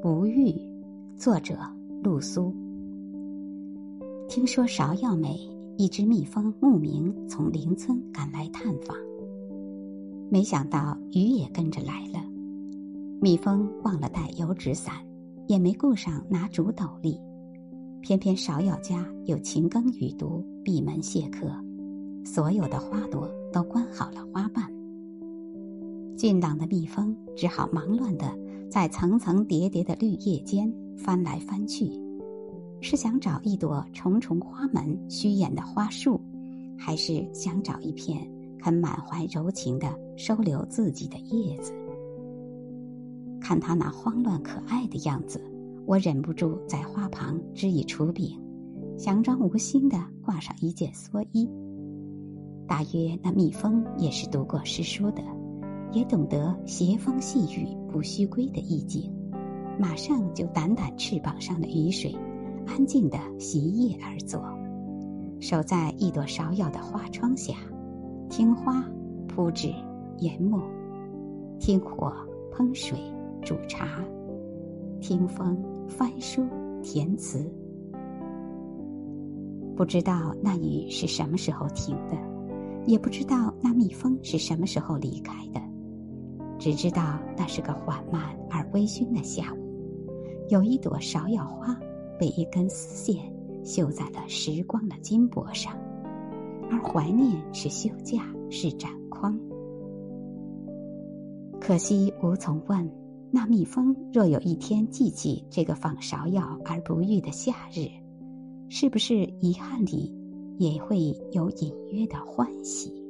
不遇，作者陆苏。听说芍药美，一只蜜蜂慕名从邻村赶来探访，没想到雨也跟着来了。蜜蜂忘了带油纸伞，也没顾上拿竹斗笠，偏偏芍药家有勤耕雨读，闭门谢客，所有的花朵都关好了花瓣。俊朗的蜜蜂只好忙乱的。在层层叠叠的绿叶间翻来翻去，是想找一朵重重花门虚掩的花树，还是想找一片肯满怀柔情的收留自己的叶子？看他那慌乱可爱的样子，我忍不住在花旁支以竹柄，佯装无心的挂上一件蓑衣。大约那蜜蜂也是读过诗书的。也懂得斜风细雨不须归的意境，马上就掸掸翅膀上的雨水，安静的席叶而坐，守在一朵芍药的花窗下，听花铺纸研墨，听火烹水煮茶，听风翻书填词。不知道那雨是什么时候停的，也不知道那蜜蜂是什么时候离开的。只知道那是个缓慢而微醺的下午，有一朵芍药花被一根丝线绣在了时光的金箔上，而怀念是休假，是展筐。可惜无从问，那蜜蜂若有一天记起这个访芍药而不遇的夏日，是不是遗憾里也会有隐约的欢喜？